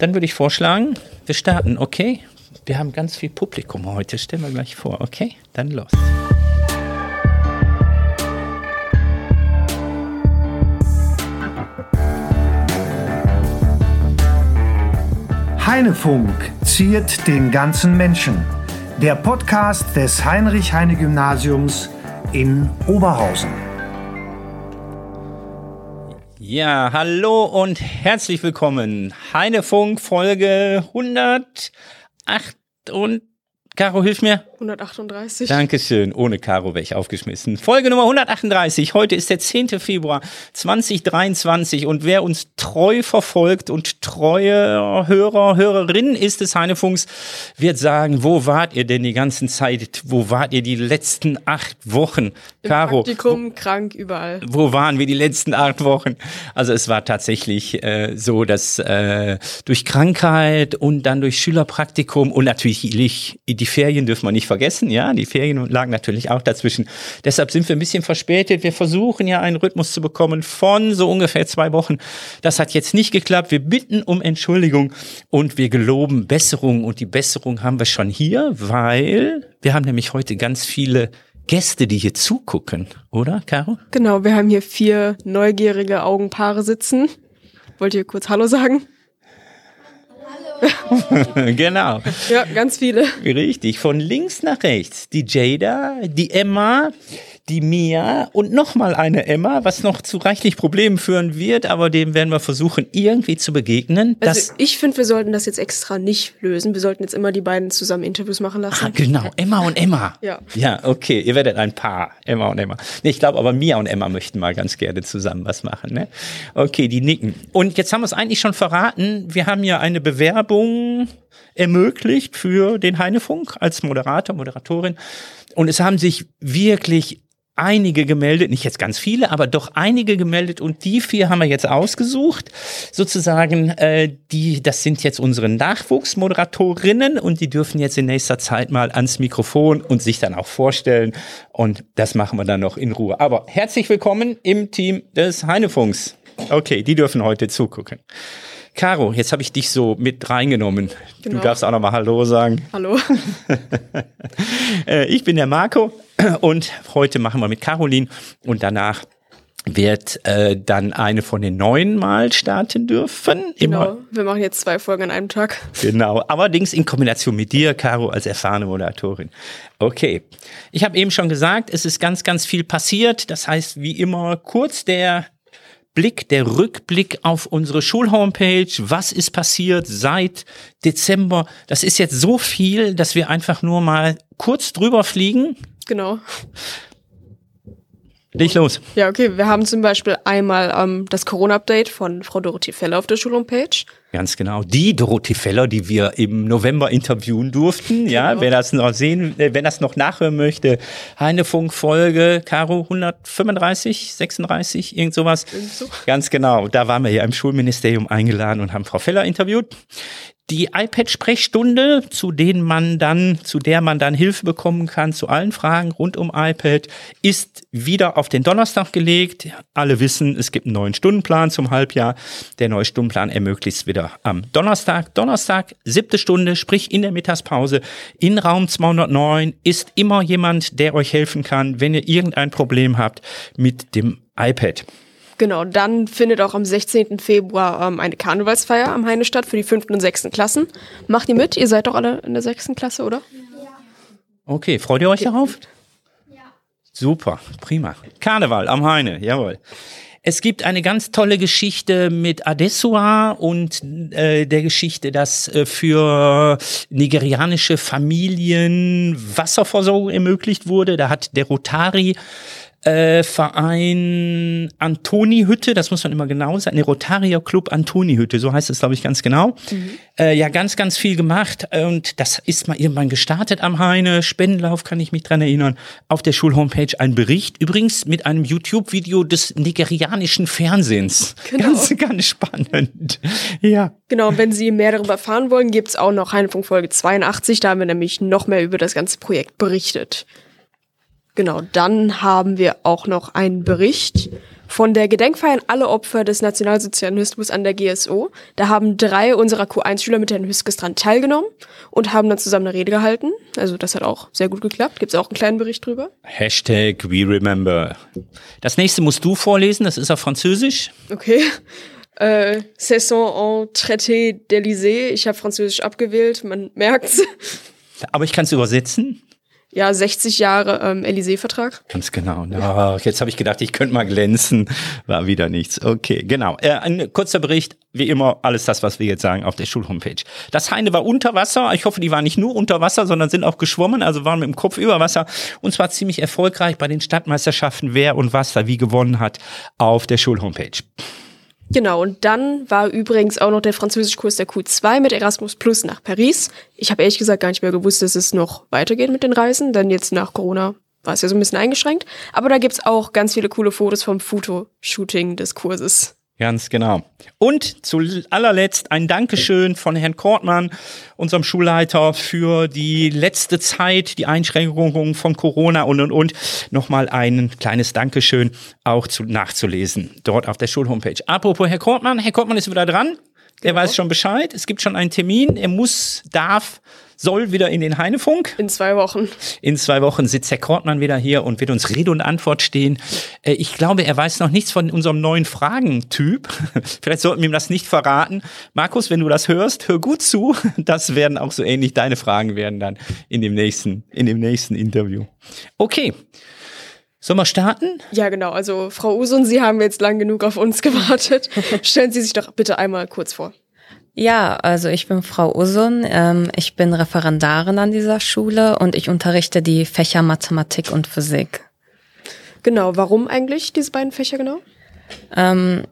dann würde ich vorschlagen, wir starten, okay? Wir haben ganz viel Publikum heute, stellen wir gleich vor, okay? Dann los. Heinefunk ziert den ganzen Menschen. Der Podcast des Heinrich-Heine-Gymnasiums in Oberhausen. Ja, hallo und herzlich willkommen. Heinefunk Folge 108 und Caro, hilf mir. 138. Dankeschön. Ohne Caro wäre ich aufgeschmissen. Folge Nummer 138. Heute ist der 10. Februar 2023 und wer uns treu verfolgt und treue Hörer, Hörerinnen ist des Heinefunks, wird sagen, wo wart ihr denn die ganze Zeit? Wo wart ihr die letzten acht Wochen? Im Caro. Praktikum, wo, krank, überall. Wo waren wir die letzten acht Wochen? Also es war tatsächlich äh, so, dass äh, durch Krankheit und dann durch Schülerpraktikum und natürlich die Ferien dürfen wir nicht vergessen, ja, die Ferien lagen natürlich auch dazwischen. Deshalb sind wir ein bisschen verspätet. Wir versuchen ja einen Rhythmus zu bekommen von so ungefähr zwei Wochen. Das hat jetzt nicht geklappt. Wir bitten um Entschuldigung und wir geloben Besserung und die Besserung haben wir schon hier, weil wir haben nämlich heute ganz viele Gäste, die hier zugucken, oder, Caro? Genau, wir haben hier vier neugierige Augenpaare sitzen. Wollt ihr kurz Hallo sagen? genau. Ja, ganz viele. Richtig. Von links nach rechts. Die Jada, die Emma, die Mia und nochmal eine Emma, was noch zu reichlich Problemen führen wird, aber dem werden wir versuchen, irgendwie zu begegnen. Also ich finde, wir sollten das jetzt extra nicht lösen. Wir sollten jetzt immer die beiden zusammen Interviews machen lassen. Ah, genau. Emma und Emma. Ja. Ja, okay. Ihr werdet ein Paar. Emma und Emma. Nee, ich glaube aber Mia und Emma möchten mal ganz gerne zusammen was machen. Ne? Okay, die nicken. Und jetzt haben wir es eigentlich schon verraten. Wir haben ja eine Bewerbung ermöglicht für den Heinefunk als Moderator, Moderatorin. Und es haben sich wirklich einige gemeldet, nicht jetzt ganz viele, aber doch einige gemeldet und die vier haben wir jetzt ausgesucht. Sozusagen, äh, die, das sind jetzt unsere Nachwuchsmoderatorinnen und die dürfen jetzt in nächster Zeit mal ans Mikrofon und sich dann auch vorstellen. Und das machen wir dann noch in Ruhe. Aber herzlich willkommen im Team des Heinefunks. Okay, die dürfen heute zugucken. Caro, jetzt habe ich dich so mit reingenommen. Genau. Du darfst auch nochmal Hallo sagen. Hallo. Äh, ich bin der Marco und heute machen wir mit Caroline und danach wird äh, dann eine von den neuen mal starten dürfen. Immer. Genau, wir machen jetzt zwei Folgen an einem Tag. Genau, allerdings in Kombination mit dir, Caro, als erfahrene Moderatorin. Okay, ich habe eben schon gesagt, es ist ganz, ganz viel passiert. Das heißt, wie immer, kurz der Blick, der Rückblick auf unsere Schulhomepage. Was ist passiert seit Dezember? Das ist jetzt so viel, dass wir einfach nur mal kurz drüber fliegen. Genau. Leg los. Ja, okay. Wir haben zum Beispiel einmal ähm, das Corona-Update von Frau Dorothee Feller auf der Schulhomepage. Ganz genau. Die Dorothee Feller, die wir im November interviewen durften. Ja, genau. wer das noch sehen, äh, wer das noch nachhören möchte, Heinefunk-Folge, Caro 135, 36, irgend sowas. So. Ganz genau. Da waren wir ja im Schulministerium eingeladen und haben Frau Feller interviewt die iPad-Sprechstunde, zu denen man dann, zu der man dann Hilfe bekommen kann zu allen Fragen rund um iPad, ist wieder auf den Donnerstag gelegt. Alle wissen, es gibt einen neuen Stundenplan zum Halbjahr. Der neue Stundenplan ermöglicht es wieder am Donnerstag. Donnerstag, siebte Stunde, sprich in der Mittagspause in Raum 209 ist immer jemand, der euch helfen kann, wenn ihr irgendein Problem habt mit dem iPad. Genau, dann findet auch am 16. Februar ähm, eine Karnevalsfeier am Heine statt für die fünften und sechsten Klassen. Macht ihr mit? Ihr seid doch alle in der sechsten Klasse, oder? Ja. Okay, freut ihr euch darauf? Ja. Super, prima. Karneval am Heine, jawohl. Es gibt eine ganz tolle Geschichte mit Adesua und äh, der Geschichte, dass äh, für nigerianische Familien Wasserversorgung ermöglicht wurde. Da hat der Rotari äh, Verein Antoni-Hütte, das muss man immer genau sagen, ne, Rotaria Club Antoni-Hütte, so heißt es, glaube ich, ganz genau. Mhm. Äh, ja, ganz, ganz viel gemacht und das ist mal irgendwann gestartet am Heine, Spendenlauf, kann ich mich dran erinnern, auf der Schulhomepage ein Bericht, übrigens mit einem YouTube-Video des nigerianischen Fernsehens. Genau. Ganz, ganz spannend. Ja. Genau, wenn Sie mehr darüber erfahren wollen, gibt's auch noch Heinefunk Folge 82, da haben wir nämlich noch mehr über das ganze Projekt berichtet. Genau, dann haben wir auch noch einen Bericht von der Gedenkfeier an alle Opfer des Nationalsozialismus an der GSO. Da haben drei unserer Q1-Schüler mit Herrn Hüskes dran teilgenommen und haben dann zusammen eine Rede gehalten. Also das hat auch sehr gut geklappt. Gibt es auch einen kleinen Bericht drüber. Hashtag We Remember. Das nächste musst du vorlesen, das ist auf Französisch. Okay. Äh, Saison en traité d'Elysée. Ich habe Französisch abgewählt, man merkt's. Aber ich kann es übersetzen. Ja, 60 Jahre ähm, Élysée-Vertrag. Ganz genau. Ja, jetzt habe ich gedacht, ich könnte mal glänzen. War wieder nichts. Okay, genau. Äh, ein kurzer Bericht, wie immer, alles das, was wir jetzt sagen, auf der Schulhomepage. Das Heine war unter Wasser. Ich hoffe, die waren nicht nur unter Wasser, sondern sind auch geschwommen, also waren mit dem Kopf über Wasser. Und zwar ziemlich erfolgreich bei den Stadtmeisterschaften, wer und was da wie gewonnen hat, auf der Schulhomepage. Genau, und dann war übrigens auch noch der Französischkurs der Q2 mit Erasmus Plus nach Paris. Ich habe ehrlich gesagt gar nicht mehr gewusst, dass es noch weitergeht mit den Reisen, denn jetzt nach Corona war es ja so ein bisschen eingeschränkt. Aber da gibt's auch ganz viele coole Fotos vom Fotoshooting des Kurses. Ganz genau. Und zu allerletzt ein Dankeschön von Herrn Kortmann, unserem Schulleiter, für die letzte Zeit, die Einschränkungen von Corona und und und. Nochmal ein kleines Dankeschön auch zu, nachzulesen dort auf der Schulhomepage. Apropos Herr Kortmann, Herr Kortmann ist wieder dran. Der weiß schon Bescheid. Es gibt schon einen Termin. Er muss, darf, soll wieder in den Heinefunk. In zwei Wochen. In zwei Wochen sitzt Herr Kortmann wieder hier und wird uns Rede und Antwort stehen. Äh, ich glaube, er weiß noch nichts von unserem neuen Fragentyp. Vielleicht sollten wir ihm das nicht verraten. Markus, wenn du das hörst, hör gut zu. Das werden auch so ähnlich deine Fragen werden dann in dem nächsten, in dem nächsten Interview. Okay. Sollen wir starten? Ja, genau. Also, Frau Usun, Sie haben jetzt lang genug auf uns gewartet. Stellen Sie sich doch bitte einmal kurz vor. Ja, also ich bin Frau Usun. Ähm, ich bin Referendarin an dieser Schule und ich unterrichte die Fächer Mathematik und Physik. Genau. Warum eigentlich diese beiden Fächer genau? Ähm,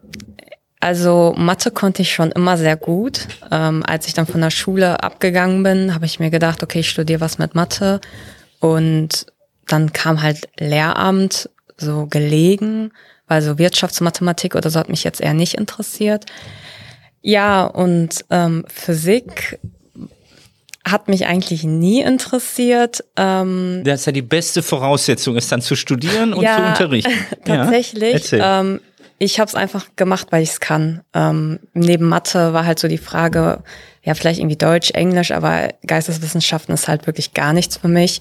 also Mathe konnte ich schon immer sehr gut. Ähm, als ich dann von der Schule abgegangen bin, habe ich mir gedacht, okay, ich studiere was mit Mathe. Und dann kam halt Lehramt so gelegen, weil so Wirtschaftsmathematik oder so hat mich jetzt eher nicht interessiert. Ja, und ähm, Physik hat mich eigentlich nie interessiert. Ähm, Das ist ja die beste Voraussetzung, ist dann zu studieren und Ja, zu unterrichten. tatsächlich. erzähl. ähm, ich habe es einfach gemacht, weil ich es kann. Ähm, neben Mathe war halt so die Frage, ja, vielleicht irgendwie Deutsch, Englisch, aber Geisteswissenschaften ist halt wirklich gar nichts für mich.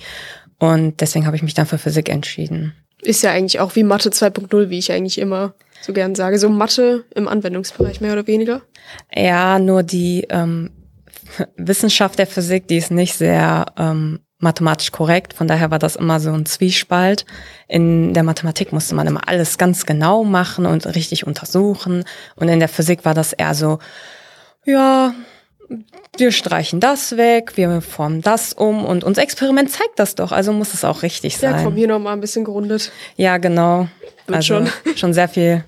Und deswegen habe ich mich dann für Physik entschieden. Ist ja eigentlich auch wie Mathe 2.0, wie ich eigentlich immer so gern sage. So Mathe im Anwendungsbereich mehr oder weniger. Ja, nur die ähm, Wissenschaft der Physik, die ist nicht sehr ähm, mathematisch korrekt. Von daher war das immer so ein Zwiespalt. In der Mathematik musste man immer alles ganz genau machen und richtig untersuchen. Und in der Physik war das eher so, ja, wir streichen das weg, wir formen das um und unser Experiment zeigt das doch. Also muss es auch richtig Ja, sein. komm, hier nochmal ein bisschen gerundet. Ja, genau. Wird also schon. schon sehr viel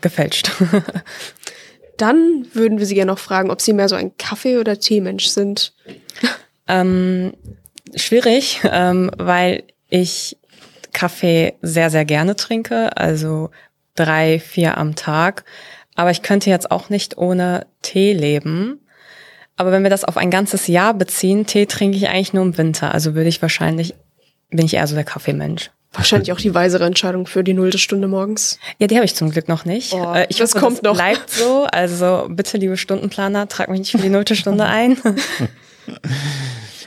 gefälscht. Dann würden wir Sie gerne noch fragen, ob Sie mehr so ein Kaffee- oder Teemensch sind. Ähm, schwierig, ähm, weil ich Kaffee sehr, sehr gerne trinke, also drei, vier am Tag. Aber ich könnte jetzt auch nicht ohne Tee leben. Aber wenn wir das auf ein ganzes Jahr beziehen, Tee trinke ich eigentlich nur im Winter. Also würde ich wahrscheinlich, bin ich eher so der Kaffeemensch. Wahrscheinlich auch die weisere Entscheidung für die nullte Stunde morgens. Ja, die habe ich zum Glück noch nicht. Oh, Äh, ich das hoffe, kommt das noch. bleibt so. Also bitte, liebe Stundenplaner, trag mich nicht für die nullte Stunde ein.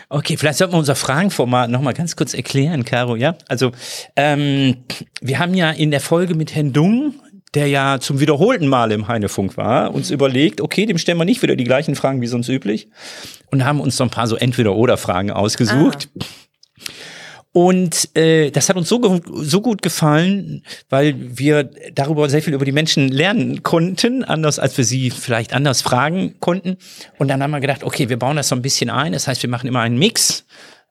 Okay, vielleicht sollten wir unser Fragenformat nochmal ganz kurz erklären, Caro, ja? Also, ähm, wir haben ja in der Folge mit Herrn Dung, der ja zum wiederholten Mal im Heinefunk war, uns überlegt, okay, dem stellen wir nicht wieder die gleichen Fragen wie sonst üblich und haben uns so ein paar so Entweder-Oder-Fragen ausgesucht. Und äh, das hat uns so, so gut gefallen, weil wir darüber sehr viel über die Menschen lernen konnten, anders als wir sie vielleicht anders fragen konnten. Und dann haben wir gedacht, okay, wir bauen das so ein bisschen ein. Das heißt, wir machen immer einen Mix,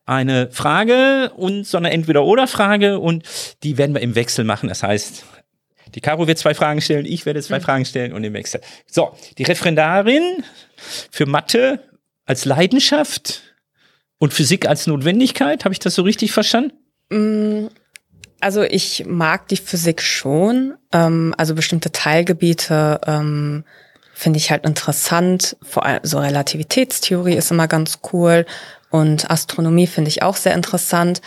eine Frage und so eine Entweder-Oder-Frage und die werden wir im Wechsel machen. Das heißt, die Caro wird zwei Fragen stellen, ich werde zwei Fragen stellen und im Wechsel. So, die Referendarin für Mathe als Leidenschaft und Physik als Notwendigkeit. Habe ich das so richtig verstanden? Also ich mag die Physik schon. Ähm, also bestimmte Teilgebiete ähm, finde ich halt interessant. Vor allem so Relativitätstheorie ist immer ganz cool und Astronomie finde ich auch sehr interessant.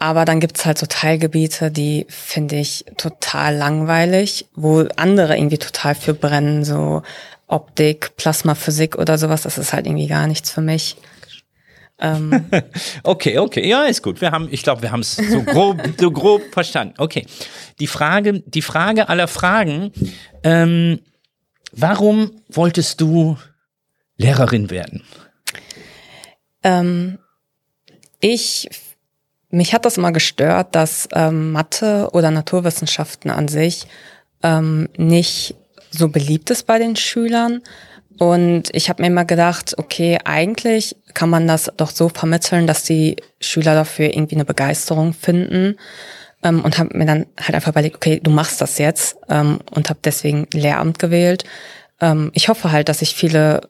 Aber dann gibt's halt so Teilgebiete, die finde ich total langweilig, wo andere irgendwie total für brennen, so Optik, Plasmaphysik oder sowas, das ist halt irgendwie gar nichts für mich. Ähm. okay, okay, ja, ist gut. Wir haben, ich glaube, wir haben es so grob, so grob verstanden. Okay, die Frage, die Frage aller Fragen: ähm, Warum wolltest du Lehrerin werden? Ähm, ich, mich hat das immer gestört, dass ähm, Mathe oder Naturwissenschaften an sich ähm, nicht so beliebt ist bei den Schülern. Und ich habe mir immer gedacht, okay, eigentlich kann man das doch so vermitteln, dass die Schüler dafür irgendwie eine Begeisterung finden. Ähm, und habe mir dann halt einfach überlegt, okay, du machst das jetzt ähm, und habe deswegen Lehramt gewählt. Ähm, ich hoffe halt, dass ich viele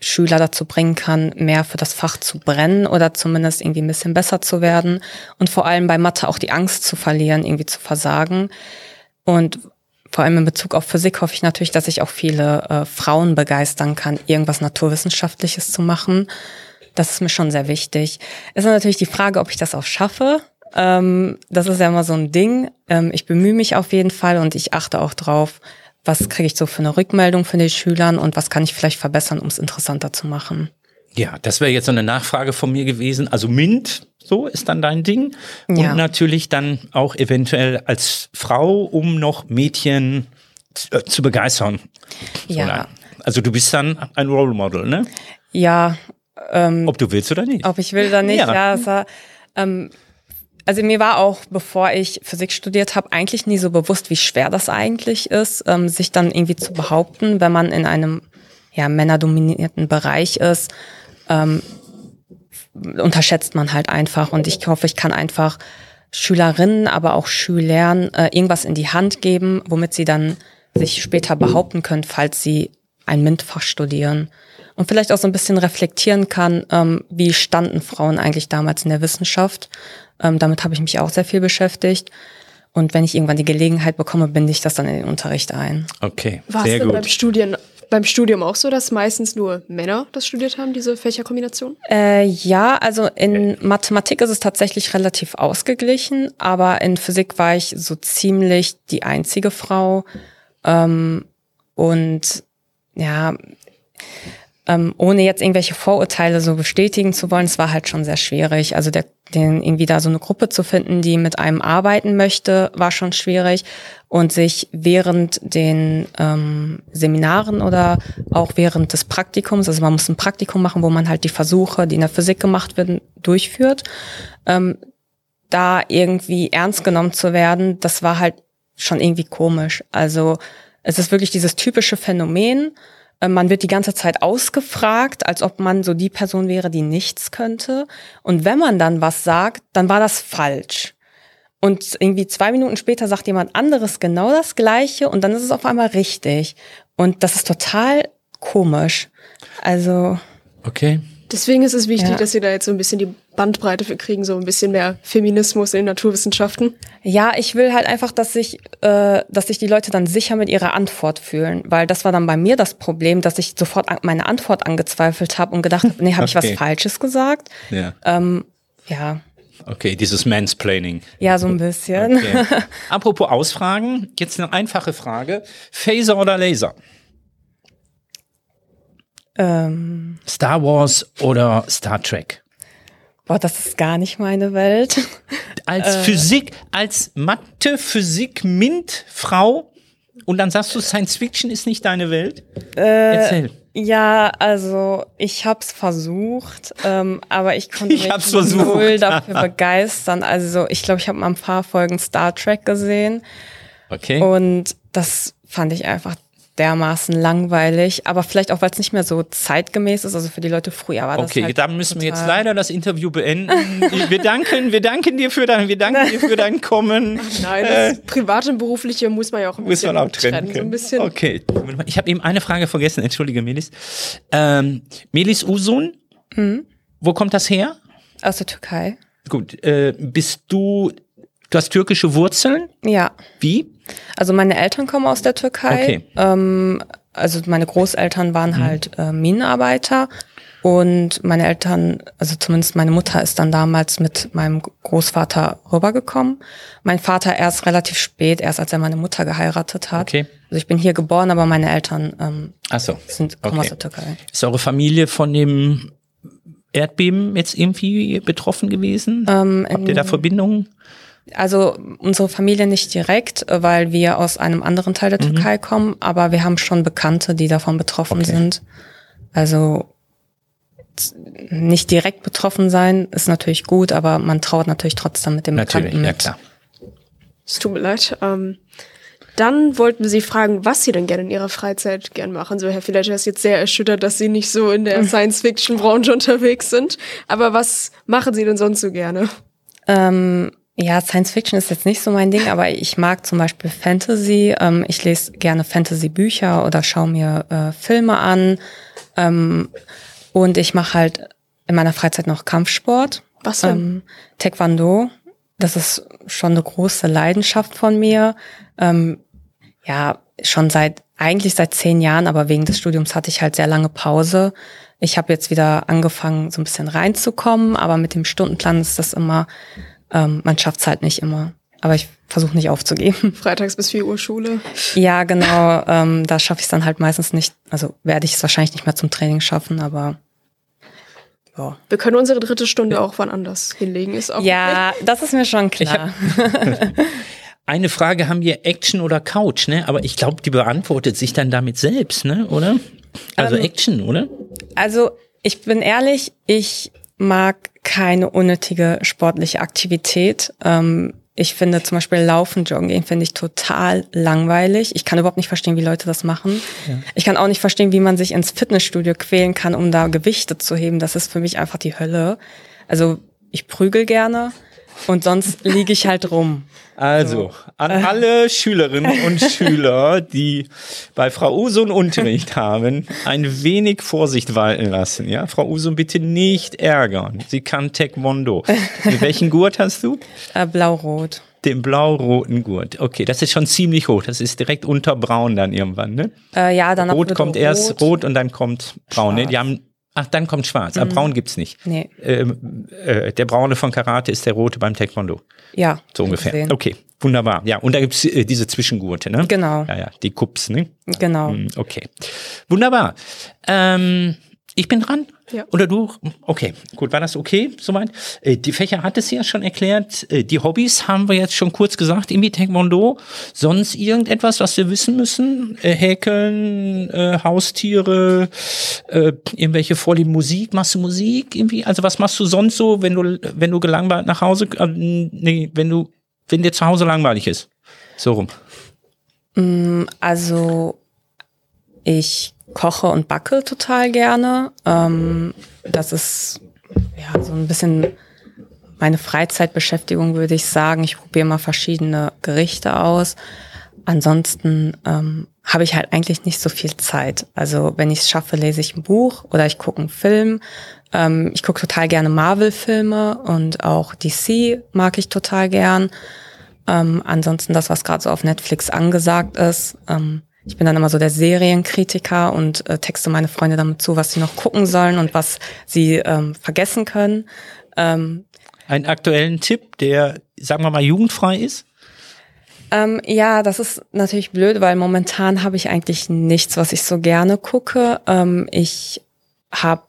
Schüler dazu bringen kann, mehr für das Fach zu brennen oder zumindest irgendwie ein bisschen besser zu werden und vor allem bei Mathe auch die Angst zu verlieren, irgendwie zu versagen. Und vor allem in Bezug auf Physik hoffe ich natürlich, dass ich auch viele äh, Frauen begeistern kann, irgendwas Naturwissenschaftliches zu machen. Das ist mir schon sehr wichtig. Es ist natürlich die Frage, ob ich das auch schaffe. Ähm, das ist ja immer so ein Ding. Ähm, ich bemühe mich auf jeden Fall und ich achte auch drauf, was kriege ich so für eine Rückmeldung von den Schülern und was kann ich vielleicht verbessern, um es interessanter zu machen. Ja, das wäre jetzt so eine Nachfrage von mir gewesen. Also MINT, so ist dann dein Ding. Und ja. natürlich dann auch eventuell als Frau, um noch Mädchen zu, äh, zu begeistern. Ja. Also du bist dann ein Role Model, ne? Ja. Ähm, ob du willst oder nicht. Ob ich will oder nicht, ja. ja war, ähm, also mir war auch, bevor ich Physik studiert habe, eigentlich nie so bewusst, wie schwer das eigentlich ist, ähm, sich dann irgendwie zu behaupten, wenn man in einem ja, männerdominierten Bereich ist, ähm, unterschätzt man halt einfach. Und ich hoffe, ich kann einfach Schülerinnen, aber auch Schülern äh, irgendwas in die Hand geben, womit sie dann sich später behaupten können, falls sie ein MINT-Fach studieren. Und vielleicht auch so ein bisschen reflektieren kann, ähm, wie standen Frauen eigentlich damals in der Wissenschaft ähm, damit habe ich mich auch sehr viel beschäftigt. Und wenn ich irgendwann die Gelegenheit bekomme, binde ich das dann in den Unterricht ein. Okay, War sehr gut. Beim, Studien, beim Studium auch so, dass meistens nur Männer das studiert haben, diese Fächerkombination? Äh, ja, also in okay. Mathematik ist es tatsächlich relativ ausgeglichen, aber in Physik war ich so ziemlich die einzige Frau. Ähm, und ja, ähm, ohne jetzt irgendwelche Vorurteile so bestätigen zu wollen, es war halt schon sehr schwierig. Also der, den irgendwie da so eine Gruppe zu finden, die mit einem arbeiten möchte, war schon schwierig. Und sich während den ähm, Seminaren oder auch während des Praktikums, also man muss ein Praktikum machen, wo man halt die Versuche, die in der Physik gemacht werden, durchführt, ähm, da irgendwie ernst genommen zu werden, das war halt schon irgendwie komisch. Also es ist wirklich dieses typische Phänomen, man wird die ganze Zeit ausgefragt, als ob man so die Person wäre, die nichts könnte. Und wenn man dann was sagt, dann war das falsch. Und irgendwie zwei Minuten später sagt jemand anderes genau das Gleiche und dann ist es auf einmal richtig. Und das ist total komisch. Also. Okay. Deswegen ist es wichtig, ja. dass wir da jetzt so ein bisschen die Bandbreite für kriegen, so ein bisschen mehr Feminismus in Naturwissenschaften. Ja, ich will halt einfach, dass sich, äh, dass sich die Leute dann sicher mit ihrer Antwort fühlen, weil das war dann bei mir das Problem, dass ich sofort meine Antwort angezweifelt habe und gedacht habe, nee, habe okay. ich was Falsches gesagt? Ja. Ähm, ja. Okay, dieses Mansplaining. Ja, so ein bisschen. Okay. Apropos Ausfragen, jetzt eine einfache Frage. Phaser oder Laser? Ähm, Star Wars oder Star Trek? Boah, das ist gar nicht meine Welt. Als äh, Physik, als Mathe, Physik, MINT, Frau und dann sagst du, Science Fiction ist nicht deine Welt? Äh, Erzähl. Ja, also ich hab's versucht, ähm, aber ich konnte ich mich null dafür begeistern. Also ich glaube, ich habe mal ein paar Folgen Star Trek gesehen. Okay. Und das fand ich einfach dermaßen langweilig, aber vielleicht auch, weil es nicht mehr so zeitgemäß ist. Also für die Leute früher war das Okay, halt dann müssen wir jetzt leider das Interview beenden. wir danken, wir danken dir für dein, wir danken dir für dein Kommen. Nein, das äh, private und berufliche muss man ja auch ein bisschen muss man auch trennen. trennen so ein Okay, ich habe eben eine Frage vergessen. Entschuldige, Melis. Ähm, Melis Usun, mhm. wo kommt das her? Aus der Türkei. Gut, äh, bist du Du hast türkische Wurzeln? Ja. Wie? Also meine Eltern kommen aus der Türkei. Okay. Ähm, also meine Großeltern waren mhm. halt äh, Minenarbeiter Und meine Eltern, also zumindest meine Mutter ist dann damals mit meinem Großvater rübergekommen. Mein Vater erst relativ spät, erst als er meine Mutter geheiratet hat. Okay. Also ich bin hier geboren, aber meine Eltern ähm, Ach so. sind kommen aus Okay. der Türkei. Ist eure Familie von dem Erdbeben jetzt irgendwie betroffen gewesen? Ähm, Habt ihr da Verbindungen? Also unsere Familie nicht direkt, weil wir aus einem anderen Teil der Türkei kommen, aber wir haben schon Bekannte, die davon betroffen Okay. sind. Also nicht direkt betroffen sein ist natürlich gut, aber man traut natürlich trotzdem mit dem Natürlich, Bekannten ja mit. klar. Es tut mir leid. Ähm, dann wollten wir Sie fragen, was Sie denn gerne in Ihrer Freizeit gern machen. So, Herr Villager ist jetzt sehr erschüttert, dass Sie nicht so in der Science-Fiction-Branche unterwegs sind. Aber was machen Sie denn sonst so gerne? Ähm, ja, Science Fiction ist jetzt nicht so mein Ding, aber ich mag zum Beispiel Fantasy. Ähm, ich lese gerne Fantasy-Bücher oder schaue mir äh, Filme an. Ähm, und ich mache halt in meiner Freizeit noch Kampfsport. Was denn? Ähm, Taekwondo. Das ist schon eine große Leidenschaft von mir. Ähm, ja, schon seit, eigentlich seit zehn Jahren, aber wegen des Studiums hatte ich halt sehr lange Pause. Ich habe jetzt wieder angefangen, so ein bisschen reinzukommen, aber mit dem Stundenplan ist das immer, ähm, man schafft es halt nicht immer. Aber ich versuche nicht aufzugeben. Freitags bis 4 Uhr Schule. ja, genau, ähm, da schaffe ich es dann halt meistens nicht, also werde ich es wahrscheinlich nicht mehr zum Training schaffen, aber ja. Wir können unsere dritte Stunde auch wann anders hinlegen. Ist auch Ja, das ist mir schon klar. Eine Frage haben wir Action oder Couch, ne? Aber ich glaube, die beantwortet sich dann damit selbst, ne? Oder? Also Ähm, Action, oder? Also, ich bin ehrlich, ich mag keine unnötige sportliche Aktivität. Ähm, ich finde zum Beispiel Laufen, Joggen gehen, finde ich total langweilig. Ich kann überhaupt nicht verstehen, wie Leute das machen. Ich kann auch nicht verstehen, wie man sich ins Fitnessstudio quälen kann, um da Gewichte zu heben. Das ist für mich einfach die Hölle. Also, ich prügel gerne und sonst liege ich halt rum. Also, an alle Schülerinnen und Schüler, die bei Frau Usun Unterricht haben, ein wenig Vorsicht walten lassen. Ja, Frau Usun, bitte nicht ärgern. Sie kann Taekwondo. Welchen Gurt hast du? Äh, Blau-Rot. Den blau-roten Gurt. Okay, das ist schon ziemlich hoch. Das ist direkt unter braun dann irgendwann, ne? Äh, ja, dann Rot kommt erst rot und dann kommt braun. Ne? Die haben, ach, dann kommt schwarz. Aber braun gibt's nicht. Nee. Ähm, äh, der braune von Karate ist der rote beim Taekwondo. Ja. So ungefähr. gesehen. Okay, wunderbar. Ja, und da gibt's äh, diese Zwischengurte, ne? Genau. Ja, ja, die Kups, ne? Genau. Hm, Okay. Wunderbar. Ähm, ich bin dran? Ja. Oder du? Okay, gut, war das okay soweit? Äh, die Fächer hat es ja schon erklärt. Äh, die Hobbys haben wir jetzt schon kurz gesagt, irgendwie Taekwondo. Sonst irgendetwas, was wir wissen müssen? Äh, Häkeln, äh, Haustiere, äh, irgendwelche Vorlieben, Musik? Machst du Musik irgendwie? Also was machst du sonst so, wenn du, wenn du gelangweilt nach Hause, äh, nee, wenn du, wenn dir zu Hause langweilig ist? So rum. Also ich koche und backe total gerne. Ähm, das ist ja so ein bisschen meine Freizeitbeschäftigung, würde ich sagen. Ich probiere mal verschiedene Gerichte aus. Ansonsten ähm, habe ich halt eigentlich nicht so viel Zeit. Also wenn ich es schaffe, lese ich ein Buch oder ich gucke einen Film. Ähm, ich gucke total gerne Marvel-Filme und auch DC mag ich total gern. Ähm, ansonsten das, was gerade so auf Netflix angesagt ist. Ähm, ich bin dann immer so der Serienkritiker und äh, texte meine Freunde damit zu, was sie noch gucken sollen und was sie ähm, vergessen können. Ähm, Einen aktuellen Tipp, der, sagen wir mal, jugendfrei ist? ähm, ja, das ist natürlich blöd, weil momentan habe ich eigentlich nichts, was ich so gerne gucke. Ähm, ich habe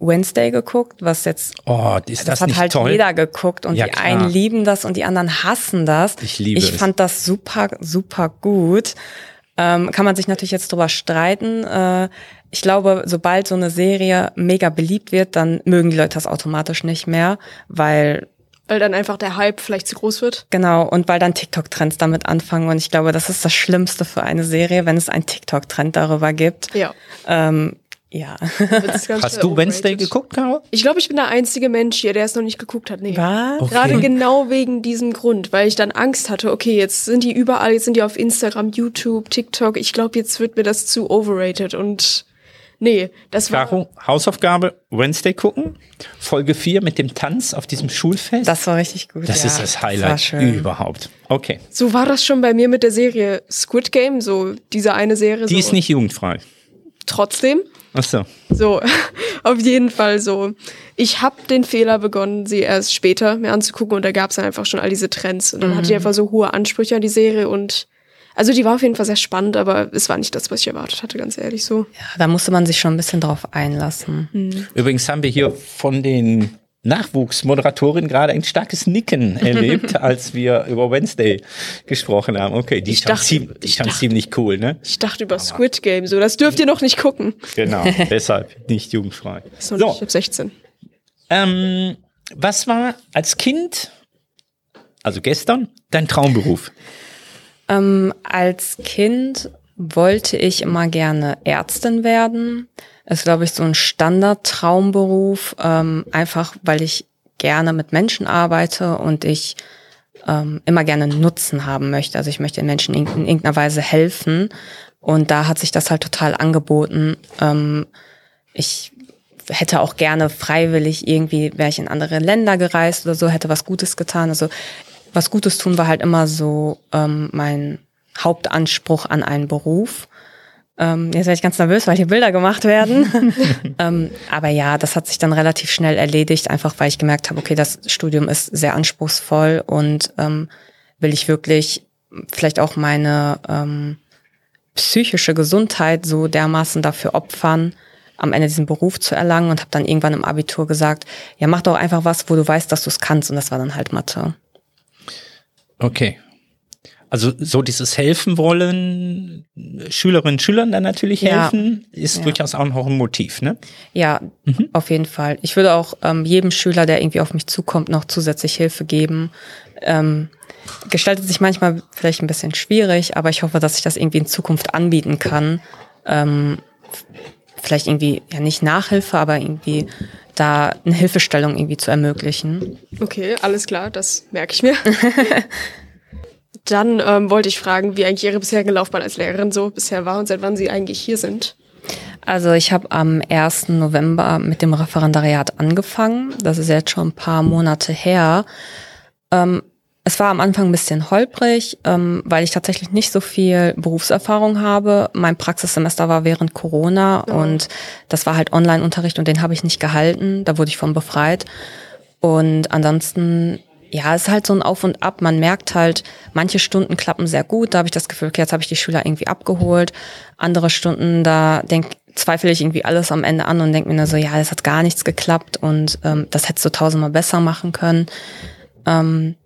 Wednesday geguckt, was jetzt Oh, ist das, das, hat halt toll? jeder geguckt und Ja, die klar. einen lieben das und die anderen hassen das. Ich liebe Ich es. fand das super, super gut. Ähm, kann man sich natürlich jetzt drüber streiten. Äh, ich glaube, sobald so eine Serie mega beliebt wird, dann mögen die Leute das automatisch nicht mehr, weil Weil dann einfach der Hype vielleicht zu groß wird. Genau, und weil dann TikTok-Trends damit anfangen. Und ich glaube, das ist das Schlimmste für eine Serie, wenn es einen TikTok-Trend darüber gibt. Ja. Ähm, ja. Hast du Wednesday geguckt, Caro? Ich glaube, ich bin der einzige Mensch hier, der es noch nicht geguckt hat. Nee. Was? Okay. Gerade genau wegen diesem Grund, weil ich dann Angst hatte, okay, jetzt sind die überall, jetzt sind die auf Instagram, YouTube, TikTok. Ich glaube, jetzt wird mir das zu overrated und nee, das war Caro, Hausaufgabe, Wednesday gucken. Folge 4 mit dem Tanz auf diesem Schulfest. Das war richtig gut. Das ja. ist das war Highlight schön. überhaupt. Okay. so war das schon bei mir mit der Serie Squid Game, so diese eine Serie. Die so. ist nicht jugendfrei. trotzdem. Ach so. So, auf jeden Fall so. Ich habe den Fehler begonnen, sie erst später mir anzugucken und da gab es dann einfach schon all diese Trends. Und dann hatte ich einfach so hohe Ansprüche an die Serie und also die war auf jeden Fall sehr spannend, aber es war nicht das, was ich erwartet hatte, ganz ehrlich so. Ja, da musste man sich schon ein bisschen drauf einlassen. Übrigens haben wir hier von den Nachwuchsmoderatorinnen gerade ein starkes Nicken erlebt, als wir über Wednesday gesprochen haben. Okay, die Ich dachte- ziemlich cool, ne? Ich dachte über Squid Game, so, das dürft ihr noch nicht gucken. Genau, deshalb nicht jugendfrei. So, So, ich hab 16. ähm, was war als Kind, also gestern, dein Traumberuf? Ähm, als Kind wollte ich immer gerne Ärztin werden. Ist, glaube ich, so ein Standard-Traumberuf, ähm, einfach weil ich gerne mit Menschen arbeite und ich ähm, immer gerne Nutzen haben möchte. Also ich möchte den Menschen in, in irgendeiner Weise helfen. Und da hat sich das halt total angeboten. Ähm, ich hätte auch gerne freiwillig irgendwie, wäre ich in andere Länder gereist oder so, hätte was Gutes getan. Also was Gutes tun war halt immer so ähm, mein Hauptanspruch an einen Beruf. Ähm, jetzt werde ich ganz nervös, weil hier Bilder gemacht werden. ähm, aber ja, das hat sich dann relativ schnell erledigt, einfach weil ich gemerkt habe, okay, das Studium ist sehr anspruchsvoll und ähm, will ich wirklich vielleicht auch meine ähm, psychische Gesundheit so dermaßen dafür opfern, am Ende diesen Beruf zu erlangen und habe dann irgendwann im Abitur gesagt, ja, mach doch einfach was, wo du weißt, dass du es kannst und das war dann halt Mathe. Okay. Also so dieses Helfen wollen, Schülerinnen, Schülern dann natürlich Ja. helfen, ist Ja. durchaus auch noch ein Motiv, ne? Ja, auf jeden Fall. Ich würde auch ähm, jedem Schüler, der irgendwie auf mich zukommt, noch zusätzlich Hilfe geben. Ähm, gestaltet sich manchmal vielleicht ein bisschen schwierig, aber ich hoffe, dass ich das irgendwie in Zukunft anbieten kann. Ähm, vielleicht irgendwie, ja nicht Nachhilfe, aber irgendwie da eine Hilfestellung irgendwie zu ermöglichen. Okay, alles klar, das merke ich mir. Dann ähm, wollte ich fragen, wie eigentlich Ihre bisherige Laufbahn als Lehrerin so bisher war und seit wann Sie eigentlich hier sind. Also ich habe am 1. November mit dem Referendariat angefangen. Das ist jetzt schon ein paar Monate her. Ähm, es war am Anfang ein bisschen holprig, ähm, weil ich tatsächlich nicht so viel Berufserfahrung habe. Mein Praxissemester war während Corona und das war halt Online-Unterricht und den habe ich nicht gehalten. Da wurde ich von befreit. Und ansonsten, ja, es ist halt so ein Auf und Ab. Man merkt halt, manche Stunden klappen sehr gut. Da habe ich das Gefühl, okay, jetzt habe ich die Schüler irgendwie abgeholt. Andere Stunden, da denk, zweifle ich irgendwie alles am Ende an und denke mir nur so, ja, das hat gar nichts geklappt und ähm, das hättest du tausendmal besser machen können. Ähm,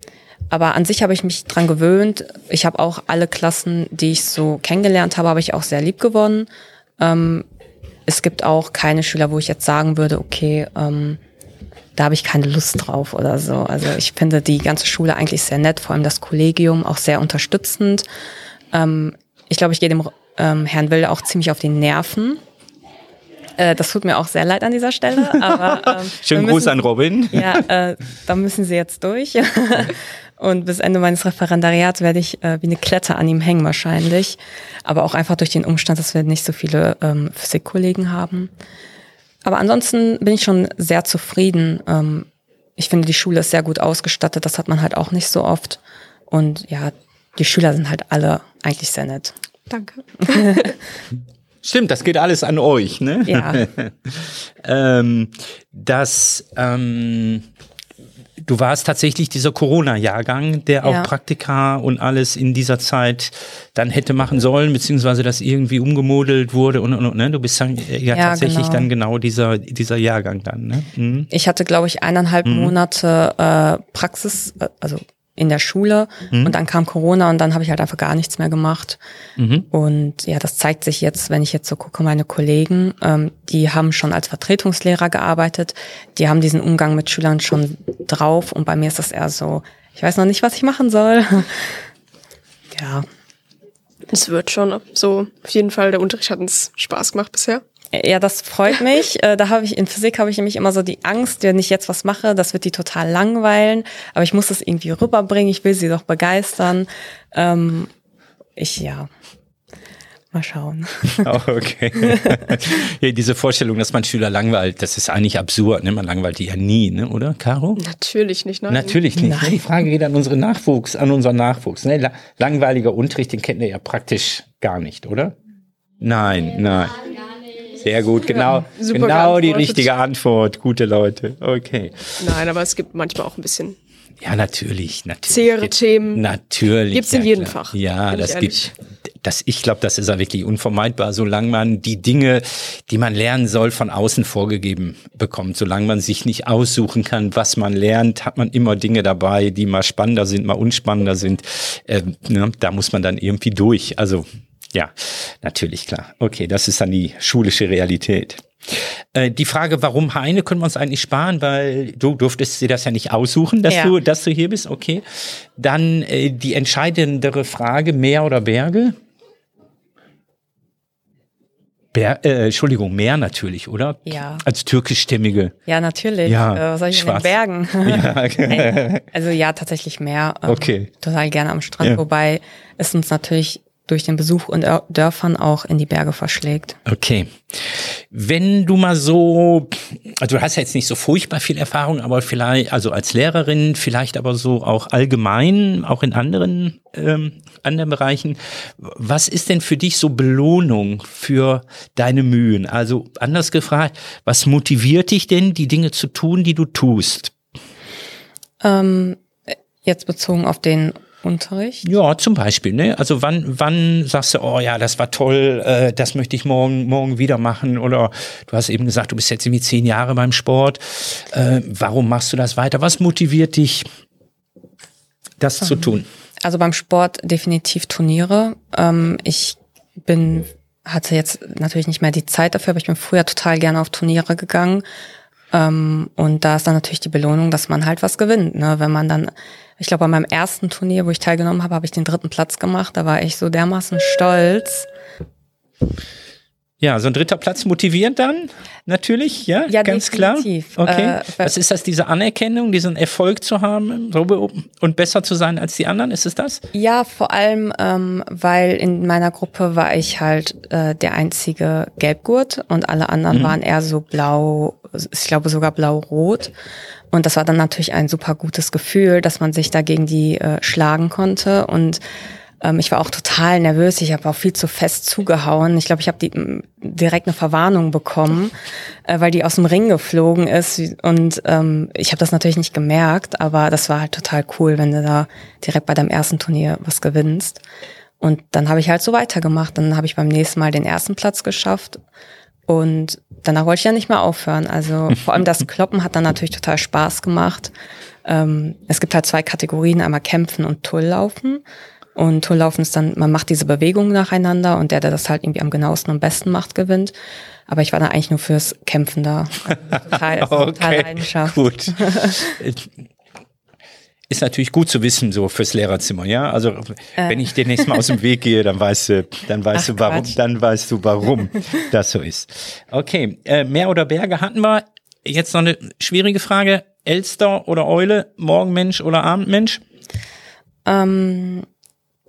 aber an sich habe ich mich dran gewöhnt. Ich habe auch alle Klassen, die ich so kennengelernt habe, habe ich auch sehr lieb gewonnen. Ähm, es gibt auch keine Schüler, wo ich jetzt sagen würde, okay, ähm, da habe ich keine Lust drauf oder so. Also ich finde die ganze Schule eigentlich sehr nett, vor allem das Kollegium auch sehr unterstützend. Ähm, ich glaube, ich gehe dem ähm, Herrn Wilde auch ziemlich auf die Nerven. Äh, das tut mir auch sehr leid an dieser Stelle. Aber, ähm, Schönen Gruß an Robin. ja, äh, da müssen sie jetzt durch. Und bis Ende meines Referendariats werde ich äh, wie eine Klette an ihm hängen wahrscheinlich. Aber auch einfach durch den Umstand, dass wir nicht so viele ähm, Physikkollegen haben. Aber ansonsten bin ich schon sehr zufrieden. Ähm, ich finde, die Schule ist sehr gut ausgestattet. Das hat man halt auch nicht so oft. Und ja, die Schüler sind halt alle eigentlich sehr nett. Danke. Stimmt, das geht alles an euch, ne? Ja. ähm, das, ähm, du warst tatsächlich dieser Corona-Jahrgang, der auch Ja. Praktika und alles in dieser Zeit dann hätte machen sollen, beziehungsweise das irgendwie umgemodelt wurde und, und, und ne? Du bist dann äh, ja, Ja, tatsächlich genau. dann genau dieser, dieser Jahrgang dann, ne? Mhm. Ich hatte, glaube ich, eineinhalb Monate äh, Praxis, äh, also in der Schule und dann kam Corona und dann habe ich halt einfach gar nichts mehr gemacht. Und ja, das zeigt sich jetzt, wenn ich jetzt so gucke, meine Kollegen, ähm, die haben schon als Vertretungslehrer gearbeitet, die haben diesen Umgang mit Schülern schon drauf und bei mir ist das eher so, ich weiß noch nicht, was ich machen soll. ja. Es wird schon so. Auf jeden Fall, der Unterricht hat uns Spaß gemacht bisher. Ja, das freut mich. Äh, Da habe ich in Physik habe ich nämlich immer so die Angst, wenn ich jetzt was mache, das wird die total langweilen. Aber ich muss das irgendwie rüberbringen. Ich will sie doch begeistern. Ähm, ich ja. Mal schauen. Oh, okay. ja, diese Vorstellung, dass man Schüler langweilt, das ist eigentlich absurd, ne? Man langweilt die ja nie, ne? Oder, Caro? Natürlich nicht, nein. Natürlich nicht. Ne? Die Frage geht an unseren Nachwuchs, an unseren Nachwuchs. Ne? La- Langweiliger Unterricht, den kennt ihr ja praktisch gar nicht, oder? Nein, nein. Sehr gut, genau, super genau die geantwortet. richtige Antwort. Gute Leute. Okay. Nein, aber es gibt manchmal auch ein bisschen Ja, natürlich, natürlich. zähere Themen. Natürlich. Gibt's in ja, jedem klar. Fach, Ja, das gibt. Das, ich glaube, das ist ja wirklich unvermeidbar, solange man die Dinge, die man lernen soll, von außen vorgegeben bekommt. Solange man sich nicht aussuchen kann, was man lernt, hat man immer Dinge dabei, die mal spannender sind, mal unspannender sind. Ähm, ne, da muss man dann irgendwie durch. Also ja, natürlich klar. Okay, das ist dann die schulische Realität. Äh, die Frage, warum Heine, können wir uns eigentlich sparen, weil du durftest dir das ja nicht aussuchen, dass Ja. du, dass du hier bist, okay. Dann äh, die entscheidendere Frage, Meer oder Berge? Ber äh, Entschuldigung, Meer natürlich, oder? Ja. Als türkischstämmige. Ja, natürlich. Ja, äh, was soll ich schwarz. in den Bergen? Ja, Nein, also ja, tatsächlich mehr. Ähm, Okay. Total gerne am Strand, Ja. wobei es uns natürlich durch den Besuch in Dör- Dörfern auch in die Berge verschlägt. Okay. Wenn du mal so, also du hast ja jetzt nicht so furchtbar viel Erfahrung, aber vielleicht, also als Lehrerin, vielleicht aber so auch allgemein, auch in anderen, ähm, anderen Bereichen. Was ist denn für dich so Belohnung für deine Mühen? Also anders gefragt, was motiviert dich denn, die Dinge zu tun, die du tust? Ähm, jetzt bezogen auf den Unterricht. Ja, zum Beispiel, ne? Also wann, wann sagst du, oh ja, das war toll, äh, das möchte ich morgen, morgen wieder machen? Oder du hast eben gesagt, du bist jetzt irgendwie zehn Jahre beim Sport. Äh, warum machst du das weiter? Was motiviert dich, das zu tun? Also beim Sport definitiv Turniere. Ähm, ich bin, hatte jetzt natürlich nicht mehr die Zeit dafür, aber ich bin früher total gerne auf Turniere gegangen. Ähm, und da ist dann natürlich die Belohnung, dass man halt was gewinnt. Ne? Wenn man dann, ich glaube, bei meinem ersten Turnier, wo ich teilgenommen habe, habe ich den dritten Platz gemacht. Da war ich so dermaßen stolz. Ja, so ein dritter Platz motivierend dann, natürlich, ja, Ja, ganz definitiv. klar. Okay. Äh, Was ist das, diese Anerkennung, diesen Erfolg zu haben und besser zu sein als die anderen? Ist es das? Ja, vor allem, ähm, weil in meiner Gruppe war ich halt äh, der einzige Gelbgurt und alle anderen waren eher so blau, ich glaube sogar blau-rot. Und das war dann natürlich ein super gutes Gefühl, dass man sich da gegen die äh, schlagen konnte. Und ähm, ich war auch total nervös. Ich habe auch viel zu fest zugehauen. Ich glaube, ich habe die m, direkt eine Verwarnung bekommen, äh, weil die aus dem Ring geflogen ist. Und ähm, ich habe das natürlich nicht gemerkt, aber das war halt total cool, wenn du da direkt bei deinem ersten Turnier was gewinnst. Und dann habe ich halt so weitergemacht. Dann habe ich beim nächsten Mal den ersten Platz geschafft. Und danach wollte ich ja nicht mehr aufhören. Also vor allem das Kloppen hat dann natürlich total Spaß gemacht. Ähm, es gibt halt zwei Kategorien, einmal Kämpfen und Tulllaufen. Und Tulllaufen ist dann, man macht diese Bewegungen nacheinander und der, der das halt irgendwie am genauesten und besten macht, gewinnt. Aber ich war da eigentlich nur fürs Kämpfen da. Also total, total Leidenschaft. gut. Ist natürlich gut zu wissen, so fürs Lehrerzimmer, ja. Also wenn ich demnächst mal aus dem Weg gehe, dann weißt du, dann weißt Ach, du warum, Quatsch. dann weißt du, warum das so ist. Okay, äh, Meer oder Berge hatten wir. Jetzt noch eine schwierige Frage. Elster oder Eule, Morgenmensch oder Abendmensch? Ähm,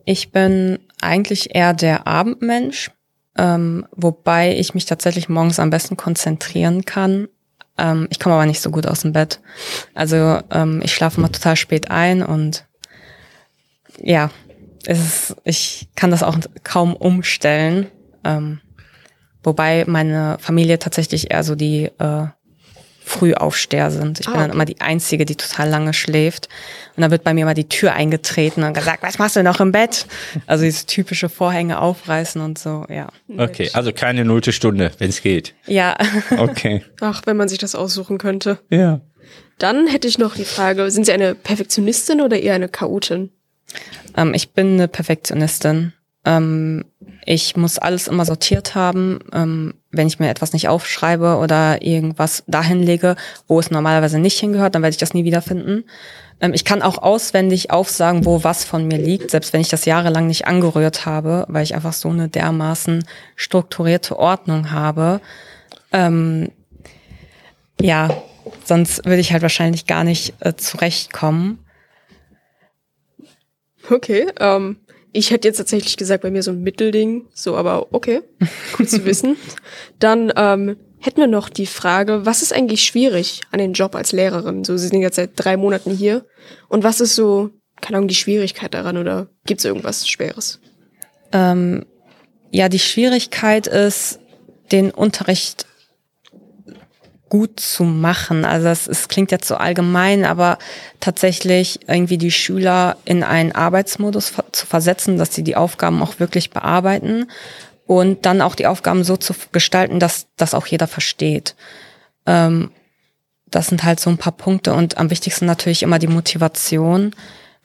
ich bin eigentlich eher der Abendmensch, ähm, wobei ich mich tatsächlich morgens am besten konzentrieren kann. Ähm, ich komme aber nicht so gut aus dem Bett. Also ähm, ich schlafe mal total spät ein und ja, es ist, ich kann das auch kaum umstellen. Ähm, wobei meine Familie tatsächlich eher so die äh, Frühaufsteher sind. Ich bin Ah, dann okay. immer die Einzige, die total lange schläft. Und dann wird bei mir mal die Tür eingetreten und gesagt, was machst du noch im Bett? Also dieses typische Vorhänge aufreißen und so, ja. Okay, also keine nullte Stunde, wenn es geht. Ja, Okay. Ach, wenn man sich das aussuchen könnte. Ja. Dann hätte ich noch die Frage, sind Sie eine Perfektionistin oder eher eine Chaotin? ähm, ich bin eine Perfektionistin. Ähm, ich muss alles immer sortiert haben. Ähm, wenn ich mir etwas nicht aufschreibe oder irgendwas dahin lege, wo es normalerweise nicht hingehört, dann werde ich das nie wiederfinden. Ähm, ich kann auch auswendig aufsagen, wo was von mir liegt, selbst wenn ich das jahrelang nicht angerührt habe, weil ich einfach so eine dermaßen strukturierte Ordnung habe. Ähm, ja, sonst würde ich halt wahrscheinlich gar nicht äh, zurechtkommen. Okay, ähm, ich hätte jetzt tatsächlich gesagt, bei mir so ein Mittelding, so, aber okay, gut zu wissen. Dann ähm, hätten wir noch die Frage, was ist eigentlich schwierig an dem Job als Lehrerin? So, Sie sind jetzt seit drei Monaten hier. Und was ist so, keine Ahnung, die Schwierigkeit daran oder gibt es irgendwas Schweres? Ähm, ja, die Schwierigkeit ist, den Unterricht gut zu machen. Also es, es klingt jetzt so allgemein, aber tatsächlich irgendwie die Schüler in einen Arbeitsmodus zu versetzen, dass sie die Aufgaben auch wirklich bearbeiten und dann auch die Aufgaben so zu gestalten, dass das auch jeder versteht. Ähm, das sind halt so ein paar Punkte und am wichtigsten natürlich immer die Motivation.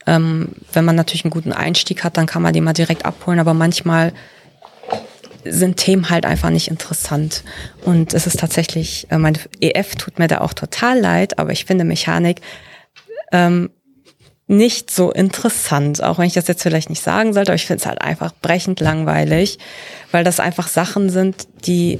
Ähm, wenn man natürlich einen guten Einstieg hat, dann kann man die mal direkt abholen, aber manchmal sind Themen halt einfach nicht interessant. Und es ist tatsächlich, äh, mein EF tut mir da auch total leid, aber ich finde Mechanik ähm, nicht so interessant, auch wenn ich das jetzt vielleicht nicht sagen sollte, aber ich finde es halt einfach brechend langweilig, weil das einfach Sachen sind, die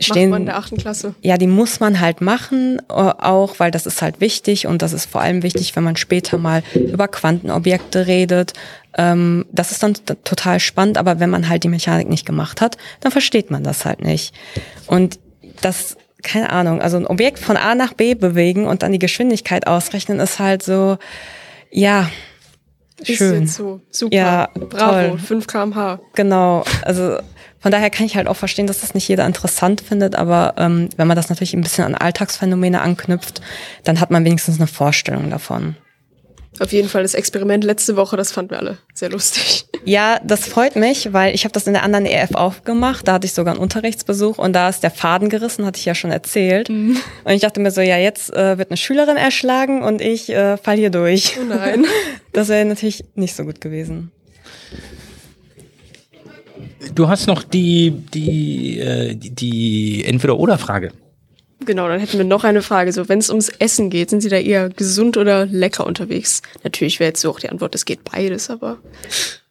stehen. Macht man in der achten Klasse. Ja, die muss man halt machen, äh, auch weil das ist halt wichtig und das ist vor allem wichtig, wenn man später mal über Quantenobjekte redet. Ähm, das ist dann total spannend, aber wenn man halt die Mechanik nicht gemacht hat, dann versteht man das halt nicht. Und das, keine Ahnung, also ein Objekt von A nach B bewegen und dann die Geschwindigkeit ausrechnen, ist halt so, ja, schön. Ist so. Super. Ja, Bravo. toll. 5 kmh. Genau, also von daher kann ich halt auch verstehen, dass das nicht jeder interessant findet, aber ähm, wenn man das natürlich ein bisschen an Alltagsphänomene anknüpft, dann hat man wenigstens eine Vorstellung davon. Auf jeden Fall das Experiment letzte Woche, das fanden wir alle sehr lustig. Ja, das freut mich, weil ich habe das in der anderen EF auch gemacht. Da hatte ich sogar einen Unterrichtsbesuch und da ist der Faden gerissen, hatte ich ja schon erzählt. Und ich dachte mir so, ja, jetzt äh, wird eine Schülerin erschlagen und ich äh, fall hier durch. Oh nein. Das wäre natürlich nicht so gut gewesen. Du hast noch die, die, äh, die Entweder-Oder-Frage. Genau, dann hätten wir noch eine Frage. So, wenn es ums Essen geht, sind Sie da eher gesund oder lecker unterwegs? Natürlich wäre jetzt so auch die Antwort, es geht beides, aber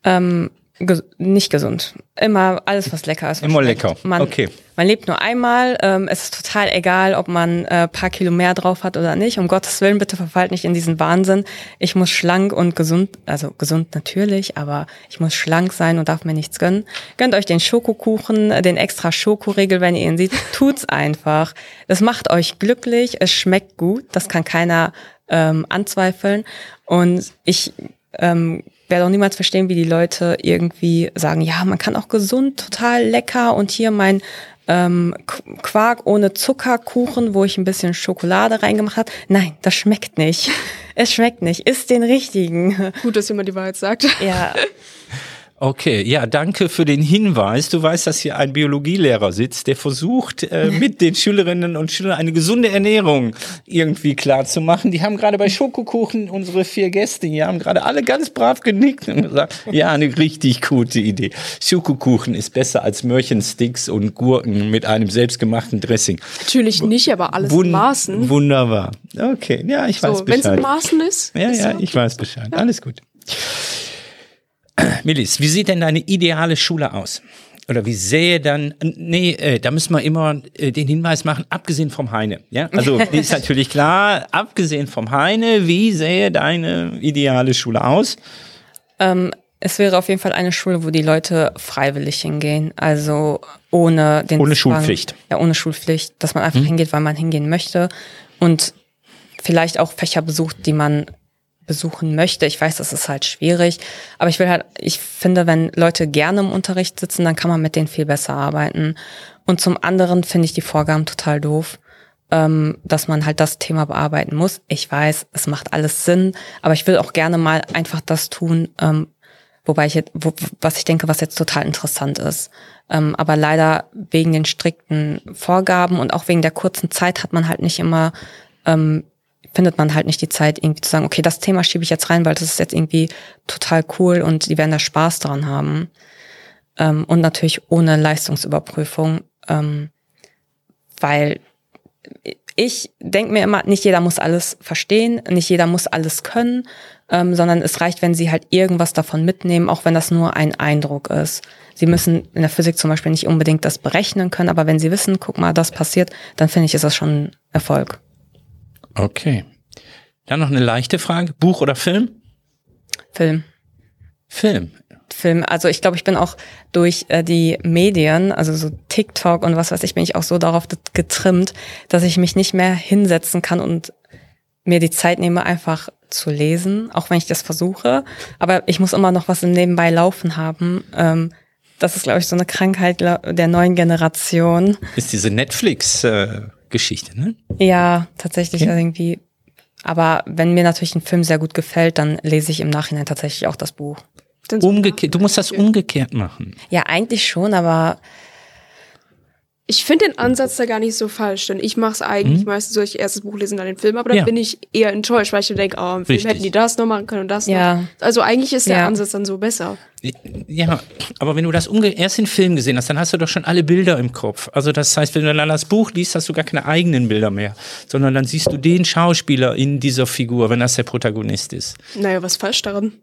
Ähm, ges nicht gesund. Immer alles, was lecker ist. was Immer schmeckt. lecker. Man, Okay. Man lebt nur einmal. Ähm, es ist total egal, ob man äh, paar Kilo mehr drauf hat oder nicht. Um Gottes Willen, bitte verfallt nicht in diesen Wahnsinn. Ich muss schlank und gesund, also gesund natürlich, aber ich muss schlank sein und darf mir nichts gönnen. Gönnt euch den Schokokuchen, äh, den extra Schokoriegel, wenn ihr ihn seht. Tut's einfach. Das macht euch glücklich. Es schmeckt gut. Das kann keiner ähm, anzweifeln. Und ich ähm, werde auch niemals verstehen, wie die Leute irgendwie sagen, ja, man kann auch gesund, total lecker und hier mein ähm, Qu- Quark ohne Zuckerkuchen, wo ich ein bisschen Schokolade reingemacht habe. Nein, das schmeckt nicht. Es schmeckt nicht. Isst den richtigen. gut, dass jemand die Wahrheit sagt. Ja, Okay, ja, danke für den Hinweis. Du weißt, dass hier ein Biologielehrer sitzt, der versucht, äh, mit den Schülerinnen und Schülern eine gesunde Ernährung irgendwie klar zu machen. Die haben gerade bei Schokokuchen, unsere vier Gäste hier, haben gerade alle ganz brav genickt und gesagt, ja, eine richtig gute Idee. Schokokuchen ist besser als Möhrchensticks und Gurken mit einem selbstgemachten Dressing. Natürlich nicht, aber alles in Wun- Maßen. Wunderbar. Okay, ja, ich weiß So, wenn es in Bescheid. Maßen ist. Ja, ist ja, so. ich weiß Bescheid. Alles gut. Milis, wie sieht denn deine ideale Schule aus? Oder wie sähe dann, nee, äh, da müssen wir immer äh, den Hinweis machen, abgesehen vom Heine. Ja, also ist natürlich klar, abgesehen vom Heine, wie sähe deine ideale Schule aus? ähm, es wäre auf jeden Fall eine Schule, wo die Leute freiwillig hingehen. Also ohne den Ohne Zwang. Schulpflicht. Ja, ohne Schulpflicht, dass man einfach hingeht, weil man hingehen möchte und vielleicht auch Fächer besucht, die man besuchen möchte. Ich weiß, das ist halt schwierig, aber ich will halt, ich finde, wenn Leute gerne im Unterricht sitzen, dann kann man mit denen viel besser arbeiten. Und zum anderen finde ich die Vorgaben total doof, ähm, dass man halt das Thema bearbeiten muss. Ich weiß, es macht alles Sinn, aber ich will auch gerne mal einfach das tun, ähm, wobei ich jetzt, wo, was ich denke, was jetzt total interessant ist. Ähm, aber leider wegen den strikten Vorgaben und auch wegen der kurzen Zeit hat man halt nicht immer ähm, findet man halt nicht die Zeit, irgendwie zu sagen, okay, das Thema schiebe ich jetzt rein, weil das ist jetzt irgendwie total cool und die werden da Spaß dran haben. Ähm, und natürlich ohne Leistungsüberprüfung, ähm, weil ich denke mir immer, nicht jeder muss alles verstehen, nicht jeder muss alles können, ähm, sondern es reicht, wenn sie halt irgendwas davon mitnehmen, auch wenn das nur ein Eindruck ist. Sie müssen in der Physik zum Beispiel nicht unbedingt das berechnen können, aber wenn sie wissen, guck mal, das passiert, dann finde ich, ist das schon ein Erfolg. Okay. Dann noch eine leichte Frage. Buch oder Film? Film. Film. Film. Also ich glaube, ich bin auch durch äh, die Medien, also so TikTok und was weiß ich, bin ich auch so darauf getrimmt, dass ich mich nicht mehr hinsetzen kann und mir die Zeit nehme, einfach zu lesen, auch wenn ich das versuche. Aber ich muss immer noch was im Nebenbei laufen haben, ähm, Das ist, glaube ich, so eine Krankheit der neuen Generation. Ist diese Netflix-Geschichte, ne? Ja, tatsächlich okay. irgendwie. Aber wenn mir natürlich ein Film sehr gut gefällt, dann lese ich im Nachhinein tatsächlich auch das Buch. Umgekehrt, du musst das umgekehrt machen. Ja, eigentlich schon, aber ich finde den Ansatz da gar nicht so falsch, denn ich mache es eigentlich mhm. meistens so, ich erst das Buch lesen, dann den Film, aber dann ja. bin ich eher enttäuscht, weil ich denke, oh, im Film Richtig. hätten die das noch machen können und das ja. noch. Also eigentlich ist der ja. Ansatz dann so besser. Ja, aber wenn du das erst den Film gesehen hast, dann hast du doch schon alle Bilder im Kopf. Also das heißt, wenn du dann das Buch liest, hast du gar keine eigenen Bilder mehr, sondern dann siehst du den Schauspieler in dieser Figur, wenn das der Protagonist ist. Naja, was falsch daran?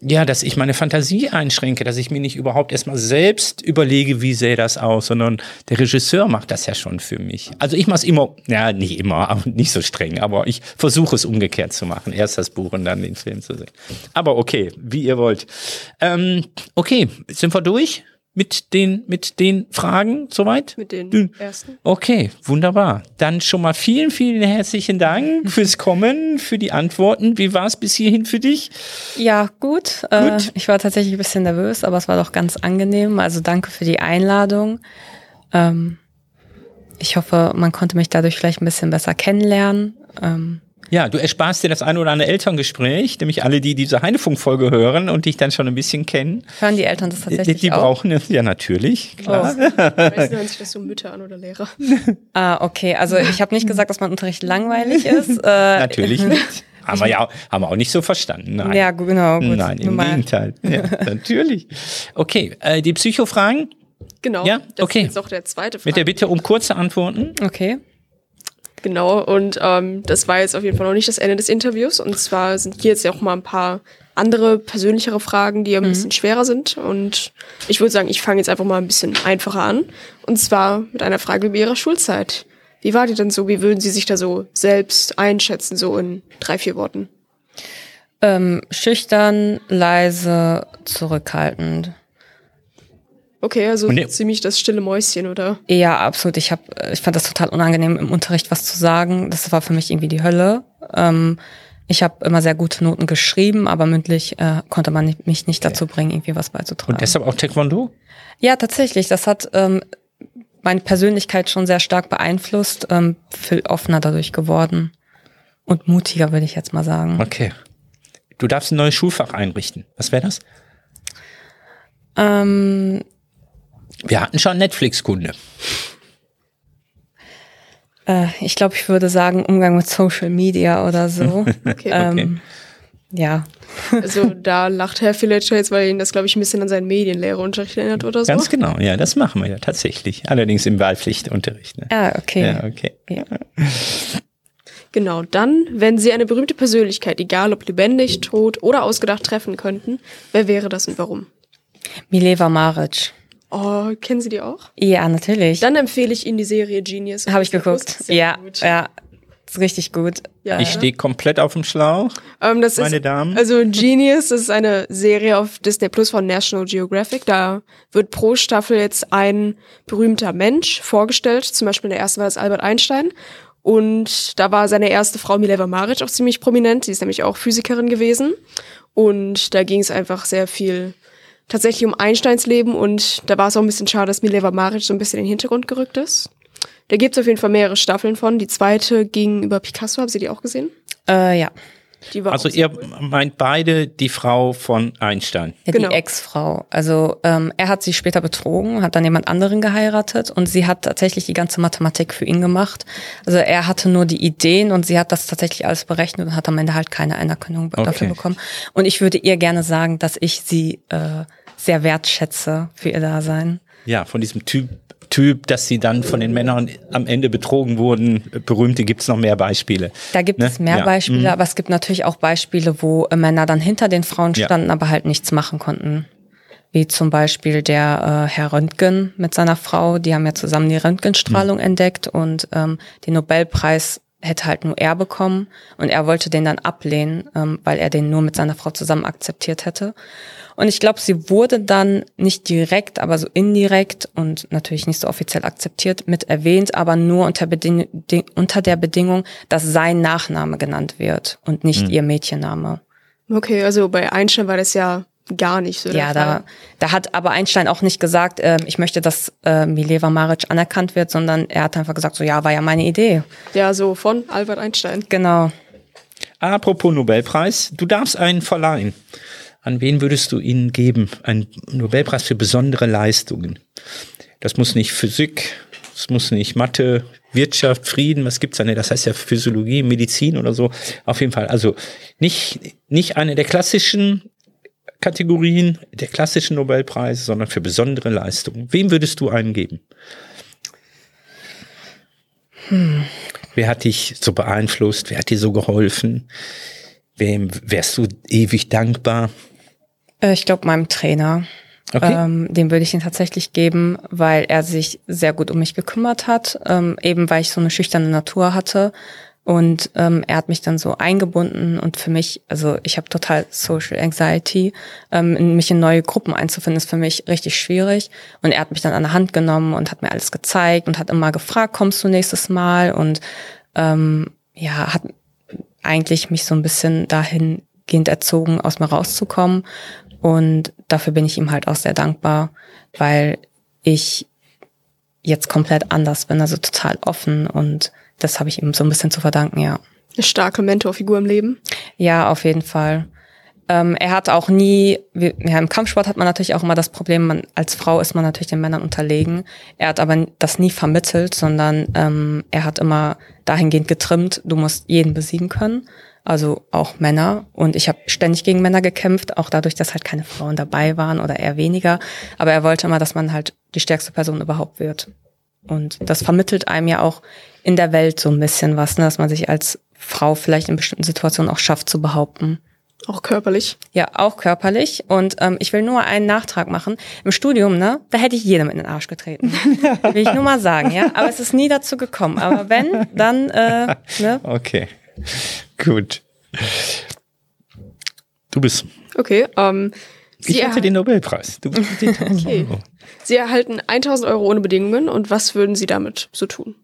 ja, dass ich meine Fantasie einschränke, dass ich mir nicht überhaupt erstmal selbst überlege, wie sähe das aus, sondern der Regisseur macht das ja schon für mich. Also ich mache es immer, ja, nicht immer, aber nicht so streng, aber ich versuche es umgekehrt zu machen. Erst das Buch und dann den Film zu sehen. Aber okay, wie ihr wollt. Ähm, okay, sind wir durch? mit den, mit den Fragen soweit? Mit den ersten. Okay, wunderbar. Dann schon mal vielen, vielen herzlichen Dank fürs Kommen, für die Antworten. Wie war es bis hierhin für dich? Ja, gut. Äh, gut. Äh, ich war tatsächlich ein bisschen nervös, aber es war doch ganz angenehm. Also danke für die Einladung. Ähm, ich hoffe, man konnte mich dadurch vielleicht ein bisschen besser kennenlernen. Ähm, ja, du ersparst dir das eine oder andere Elterngespräch, nämlich alle, die diese Heinefunk-Folge hören und dich dann schon ein bisschen kennen. Hören die Eltern das tatsächlich Die, die auch? brauchen es, ja natürlich, klar. Oh. Meistens hören sich das so Mütter an oder Lehrer. Ah, okay, also ich habe nicht gesagt, dass mein Unterricht langweilig ist. Äh, natürlich nicht. Haben wir ja haben wir auch nicht so verstanden. Nein. Ja, genau. Gut. Nein, im Gegenteil. Ja, natürlich. Okay, äh, die Psychofragen? Genau. Ja, okay. Das ist jetzt auch der zweite Frage. Mit der Bitte um kurze Antworten. Okay. Genau, und ähm, das war jetzt auf jeden Fall noch nicht das Ende des Interviews. Und zwar sind hier jetzt ja auch mal ein paar andere persönlichere Fragen, die ein mhm. bisschen schwerer sind. Und ich würde sagen, ich fange jetzt einfach mal ein bisschen einfacher an. Und zwar mit einer Frage über Ihre Schulzeit. Wie war die denn so? Wie würden Sie sich da so selbst einschätzen, so in drei, vier Worten? Ähm, schüchtern, leise, zurückhaltend. Okay, also ne ziemlich das stille Mäuschen, oder? Ja, absolut. Ich hab, ich fand das total unangenehm, im Unterricht was zu sagen. Das war für mich irgendwie die Hölle. Ähm, ich habe immer sehr gute Noten geschrieben, aber mündlich äh, konnte man mich nicht dazu bringen, irgendwie was beizutragen. Und deshalb auch Taekwondo? Ja, tatsächlich. Das hat ähm, meine Persönlichkeit schon sehr stark beeinflusst, ähm, viel offener dadurch geworden und mutiger, würde ich jetzt mal sagen. Okay. Du darfst ein neues Schulfach einrichten. Was wäre das? Ähm, wir hatten schon Netflix-Kunde. Äh, ich glaube, ich würde sagen Umgang mit Social Media oder so. okay. Ähm, Ja. Also da lacht Herr Villager jetzt, weil ihn das, glaube ich, ein bisschen an seinen Medienlehrerunterricht erinnert oder so. Ganz genau, ja, das machen wir ja tatsächlich. Allerdings im Wahlpflichtunterricht. Ne? Ah, okay. Ja, okay. Ja. Genau, dann, wenn Sie eine berühmte Persönlichkeit, egal ob lebendig, tot oder ausgedacht, treffen könnten, wer wäre das und warum? Mileva Maric. Oh, kennen Sie die auch? Ja, natürlich. Dann empfehle ich Ihnen die Serie Genius. Habe ich geguckt. Ja, gut. ja. Ist richtig gut. Ja. Ich stehe komplett auf dem Schlauch. Ähm, das meine ist, Damen. Also Genius das ist eine Serie auf Disney Plus von National Geographic. Da wird pro Staffel jetzt ein berühmter Mensch vorgestellt. Zum Beispiel der erste war das Albert Einstein. Und da war seine erste Frau Mileva Maric auch ziemlich prominent. Sie ist nämlich auch Physikerin gewesen. Und da ging es einfach sehr viel tatsächlich um Einsteins Leben und da war es auch ein bisschen schade, dass Mileva Maric so ein bisschen in den Hintergrund gerückt ist. Da gibt es auf jeden Fall mehrere Staffeln von. Die zweite ging über Picasso. Haben Sie die auch gesehen? Äh, ja. also ihr cool. meint beide die Frau von Einstein. Ja, genau. die Ex-Frau. Also ähm, er hat sie später betrogen, hat dann jemand anderen geheiratet und sie hat tatsächlich die ganze Mathematik für ihn gemacht. Also er hatte nur die Ideen und sie hat das tatsächlich alles berechnet und hat am Ende halt keine Anerkennung okay. dafür bekommen. Und ich würde ihr gerne sagen, dass ich sie äh, sehr wertschätze für ihr Dasein. Ja, von diesem Typ Typ, dass sie dann von den Männern am Ende betrogen wurden. Berühmte gibt es noch mehr Beispiele. Da gibt ne? es mehr ja. Beispiele, mhm. aber es gibt natürlich auch Beispiele, wo äh, Männer dann hinter den Frauen standen, ja. aber halt nichts machen konnten. Wie zum Beispiel der äh, Herr Röntgen mit seiner Frau, die haben ja zusammen die Röntgenstrahlung mhm. entdeckt und ähm, den Nobelpreis hätte halt nur er bekommen und er wollte den dann ablehnen, ähm, weil er den nur mit seiner Frau zusammen akzeptiert hätte. Und ich glaube, sie wurde dann nicht direkt, aber so indirekt und natürlich nicht so offiziell akzeptiert mit erwähnt, aber nur unter, Beding unter der Bedingung, dass sein Nachname genannt wird und nicht mhm. ihr Mädchenname. Okay, also bei Einstein war das ja gar nicht so der Ja, Fall. da, da hat aber Einstein auch nicht gesagt, äh, ich möchte, dass äh, Mileva Maric anerkannt wird, sondern er hat einfach gesagt, so ja, war ja meine Idee. Ja, so von Albert Einstein. Genau. Apropos Nobelpreis, du darfst einen verleihen. An wen würdest du ihn geben? Ein Nobelpreis für besondere Leistungen. Das muss nicht Physik, es muss nicht Mathe, Wirtschaft, Frieden, was gibt's da? Ne, das heißt ja Physiologie, Medizin oder so. Auf jeden Fall. Also nicht, nicht eine der klassischen Kategorien, der klassischen Nobelpreise, sondern für besondere Leistungen. Wem würdest du einen geben? Wer hat dich so beeinflusst? Wer hat dir so geholfen? Wem wärst du ewig dankbar? Äh, ich glaube, meinem Trainer. Okay. Ähm, dem würde ich ihn tatsächlich geben, weil er sich sehr gut um mich gekümmert hat, ähm, eben weil ich so eine schüchterne Natur hatte. Und ähm, er hat mich dann so eingebunden und für mich, also ich habe total Social Anxiety, ähm, mich in neue Gruppen einzufinden, ist für mich richtig schwierig. Und er hat mich dann an der Hand genommen und hat mir alles gezeigt und hat immer gefragt, kommst du nächstes Mal? Und ähm, ja, hat eigentlich mich so ein bisschen dahingehend erzogen, aus mir rauszukommen. Und dafür bin ich ihm halt auch sehr dankbar, weil ich jetzt komplett anders bin, also total offen und das habe ich ihm so ein bisschen zu verdanken, ja. Eine starke Mentorfigur im Leben. Ja, auf jeden Fall. Ähm, er hat auch nie, ja, im Kampfsport hat man natürlich auch immer das Problem, man, als Frau ist man natürlich den Männern unterlegen. Er hat aber das nie vermittelt, sondern ähm, er hat immer dahingehend getrimmt, du musst jeden besiegen können, also auch Männer. Und ich habe ständig gegen Männer gekämpft, auch dadurch, dass halt keine Frauen dabei waren oder eher weniger. Aber er wollte immer, dass man halt die stärkste Person überhaupt wird. Und das vermittelt einem ja auch in der Welt so ein bisschen was, ne, dass man sich als Frau vielleicht in bestimmten Situationen auch schafft zu behaupten. Auch körperlich. Ja, auch körperlich. Und ähm, ich will nur einen Nachtrag machen. Im Studium, ne, da hätte ich jedem in den Arsch getreten. will ich nur mal sagen, ja. Aber es ist nie dazu gekommen. Aber wenn, dann, äh, ne? Okay. Gut. Du bist. Okay, ähm, Ich hätte erha- den Nobelpreis. Du bist mit den 1000 Okay. Euro. Sie erhalten 1000 Euro ohne Bedingungen und was würden Sie damit so tun?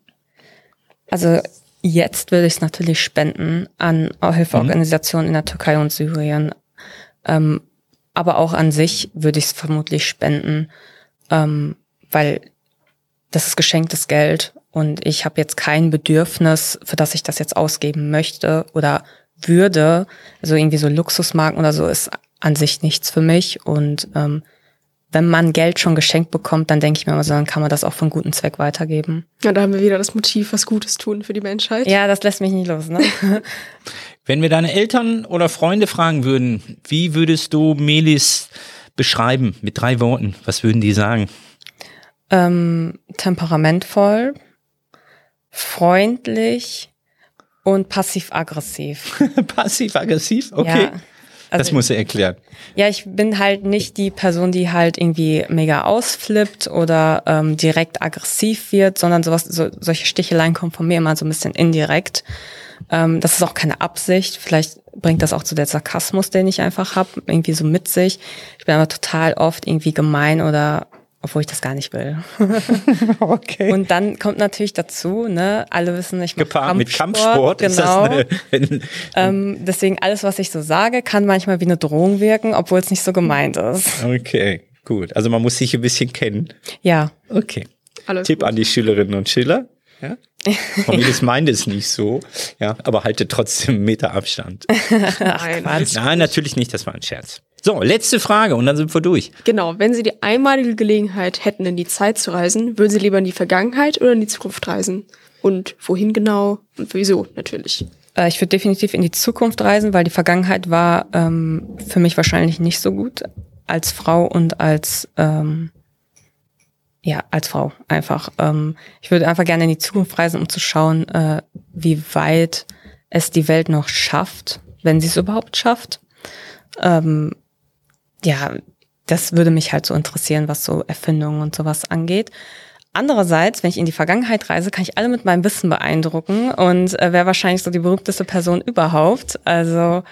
Also jetzt würde ich es natürlich spenden an Hilfeorganisationen in der Türkei und Syrien. Ähm, aber auch an sich würde ich es vermutlich spenden, ähm, weil das ist geschenktes Geld und ich habe jetzt kein Bedürfnis, für das ich das jetzt ausgeben möchte oder würde. Also irgendwie so Luxusmarken oder so ist an sich nichts für mich. Und ähm, wenn man Geld schon geschenkt bekommt, dann denke ich mir immer so, dann kann man das auch für einen guten Zweck weitergeben. Ja, da haben wir wieder das Motiv, was Gutes tun für die Menschheit. Ja, das lässt mich nicht los, ne? Wenn wir deine Eltern oder Freunde fragen würden, wie würdest du Melis beschreiben mit drei Worten? Was würden die sagen? ähm, temperamentvoll, freundlich und passiv-aggressiv. Passiv-aggressiv? Okay. Ja, das also- muss er erklären. Ja, ich bin halt nicht die Person, die halt irgendwie mega ausflippt oder ähm, direkt aggressiv wird, sondern sowas, so, solche Sticheleien kommen von mir immer so ein bisschen indirekt. Ähm, das ist auch keine Absicht. Vielleicht bringt das auch zu der Sarkasmus, den ich einfach habe, irgendwie so mit sich. Ich bin aber total oft irgendwie gemein oder obwohl ich das gar nicht will. Okay. Und dann kommt natürlich dazu, ne, alle wissen, ich mache Gepaart mit Kampfsport, Kampfsport ist genau. das eine, ähm, deswegen alles, was ich so sage, kann manchmal wie eine Drohung wirken, obwohl es nicht so gemeint ist. Okay, gut. Also man muss sich ein bisschen kennen. Ja, Okay. Alles Tipp gut. an die Schülerinnen und Schüler. Ja? Cornelis meint es nicht so, ja, aber haltet trotzdem einen Meter Abstand. Nein. Nein, natürlich nicht, das war ein Scherz. So, letzte Frage und dann sind wir durch. Genau, wenn Sie die einmalige Gelegenheit hätten, in die Zeit zu reisen, würden Sie lieber in die Vergangenheit oder in die Zukunft reisen? Und wohin genau und wieso natürlich? äh, ich würde definitiv in die Zukunft reisen, weil die Vergangenheit war ähm, für mich wahrscheinlich nicht so gut als Frau und als ähm, ja als Frau einfach. Ähm, ich würde einfach gerne in die Zukunft reisen, um zu schauen, äh, wie weit es die Welt noch schafft, wenn sie es überhaupt schafft. Ähm, ja, das würde mich halt so interessieren, was so Erfindungen und sowas angeht. Andererseits, wenn ich in die Vergangenheit reise, kann ich alle mit meinem Wissen beeindrucken und äh, wäre wahrscheinlich so die berühmteste Person überhaupt. Also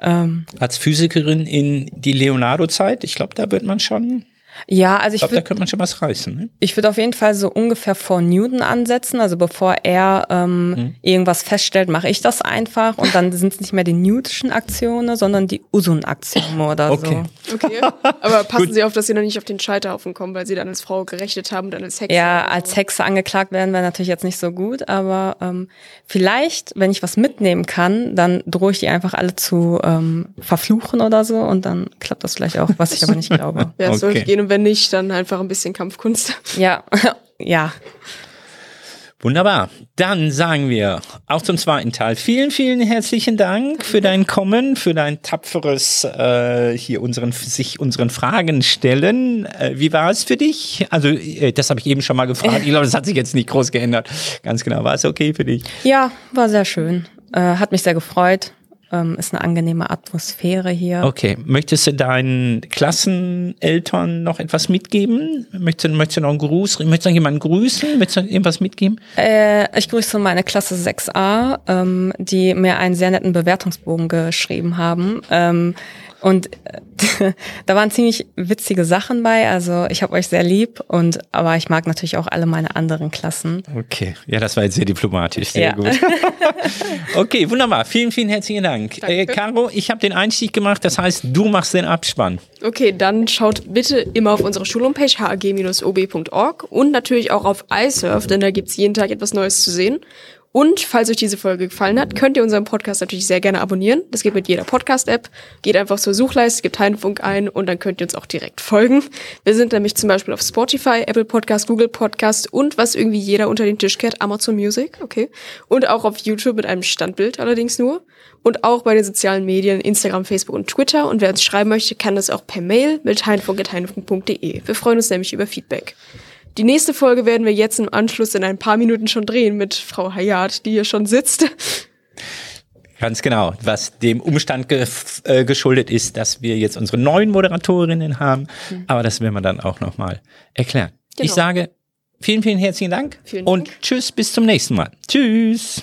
ähm, Als Physikerin in die Leonardo-Zeit, ich glaube, da wird man schon. Ja, also ich, Ich glaube, da würde könnte man schon was reißen. Ne? ich würde auf jeden Fall so ungefähr vor Newton ansetzen. Also bevor er ähm, Mhm. irgendwas feststellt, mache ich das einfach und dann sind es nicht mehr die Newtonschen Aktionen, sondern die Usun-Aktionen oder Okay. so. Okay. Aber passen Sie auf, dass Sie dann nicht auf den Scheiterhaufen kommen, weil Sie dann als Frau gerechnet haben, dann als Hexe. Ja, als Hexe angeklagt werden wäre natürlich jetzt nicht so gut, aber ähm, vielleicht, wenn ich was mitnehmen kann, dann drohe ich die einfach alle zu ähm, verfluchen oder so und dann klappt das vielleicht auch, was ich aber nicht glaube. Ja, es Okay. gehen und wenn nicht, dann einfach ein bisschen Kampfkunst. Ja, ja. Wunderbar. Dann sagen wir auch zum zweiten Teil vielen, vielen herzlichen Dank für dein Kommen, für dein tapferes äh, hier unseren sich unseren Fragen stellen. Äh, wie war es für dich? Also äh, das habe ich eben schon mal gefragt. Ich glaube, das hat sich jetzt nicht groß geändert. Ganz genau. War es okay für dich? Ja, war sehr schön. Äh, hat mich sehr gefreut. Ähm, ist eine angenehme Atmosphäre hier. Okay. Möchtest du deinen Klasseneltern noch etwas mitgeben? Möchtest, du- möchtest du noch einen Gruß? Möchtest du noch jemanden grüßen? Möchtest du irgendwas mitgeben? Äh, ich grüße meine Klasse 6a, ähm, die mir einen sehr netten Bewertungsbogen geschrieben haben. Ähm, und äh, da waren ziemlich witzige Sachen bei. Also ich habe euch sehr lieb und aber ich mag natürlich auch alle meine anderen Klassen. Okay, ja, das war jetzt sehr diplomatisch, sehr Ja. gut. okay, wunderbar. Vielen, vielen herzlichen Dank. Äh, Caro, ich habe den Einstieg gemacht, das heißt, du machst den Abspann. Okay, dann schaut bitte immer auf unsere Schulhomepage hag-ob.org und natürlich auch auf iSurf, denn da gibt's jeden Tag etwas Neues zu sehen. Und falls euch diese Folge gefallen hat, könnt ihr unseren Podcast natürlich sehr gerne abonnieren. Das geht mit jeder Podcast-App. Geht einfach zur Suchleiste, gebt Heinfunk ein und dann könnt ihr uns auch direkt folgen. Wir sind nämlich zum Beispiel auf Spotify, Apple Podcast, Google Podcast und was irgendwie jeder unter den Tisch kehrt, Amazon Music, okay. Und auch auf YouTube mit einem Standbild allerdings nur. Und auch bei den sozialen Medien, Instagram, Facebook und Twitter. Und wer uns schreiben möchte, kann das auch per Mail mit heinfunk.heinfunk.de. Wir freuen uns nämlich über Feedback. Die nächste Folge werden wir jetzt im Anschluss in ein paar Minuten schon drehen mit Frau Hayat, die hier schon sitzt. Ganz genau, was dem Umstand ge äh, geschuldet ist, dass wir jetzt unsere neuen Moderatorinnen haben. Aber das werden wir dann auch nochmal erklären. Ich Genau. sage vielen, vielen herzlichen Dank Vielen und Dank. tschüss, bis zum nächsten Mal. Tschüss.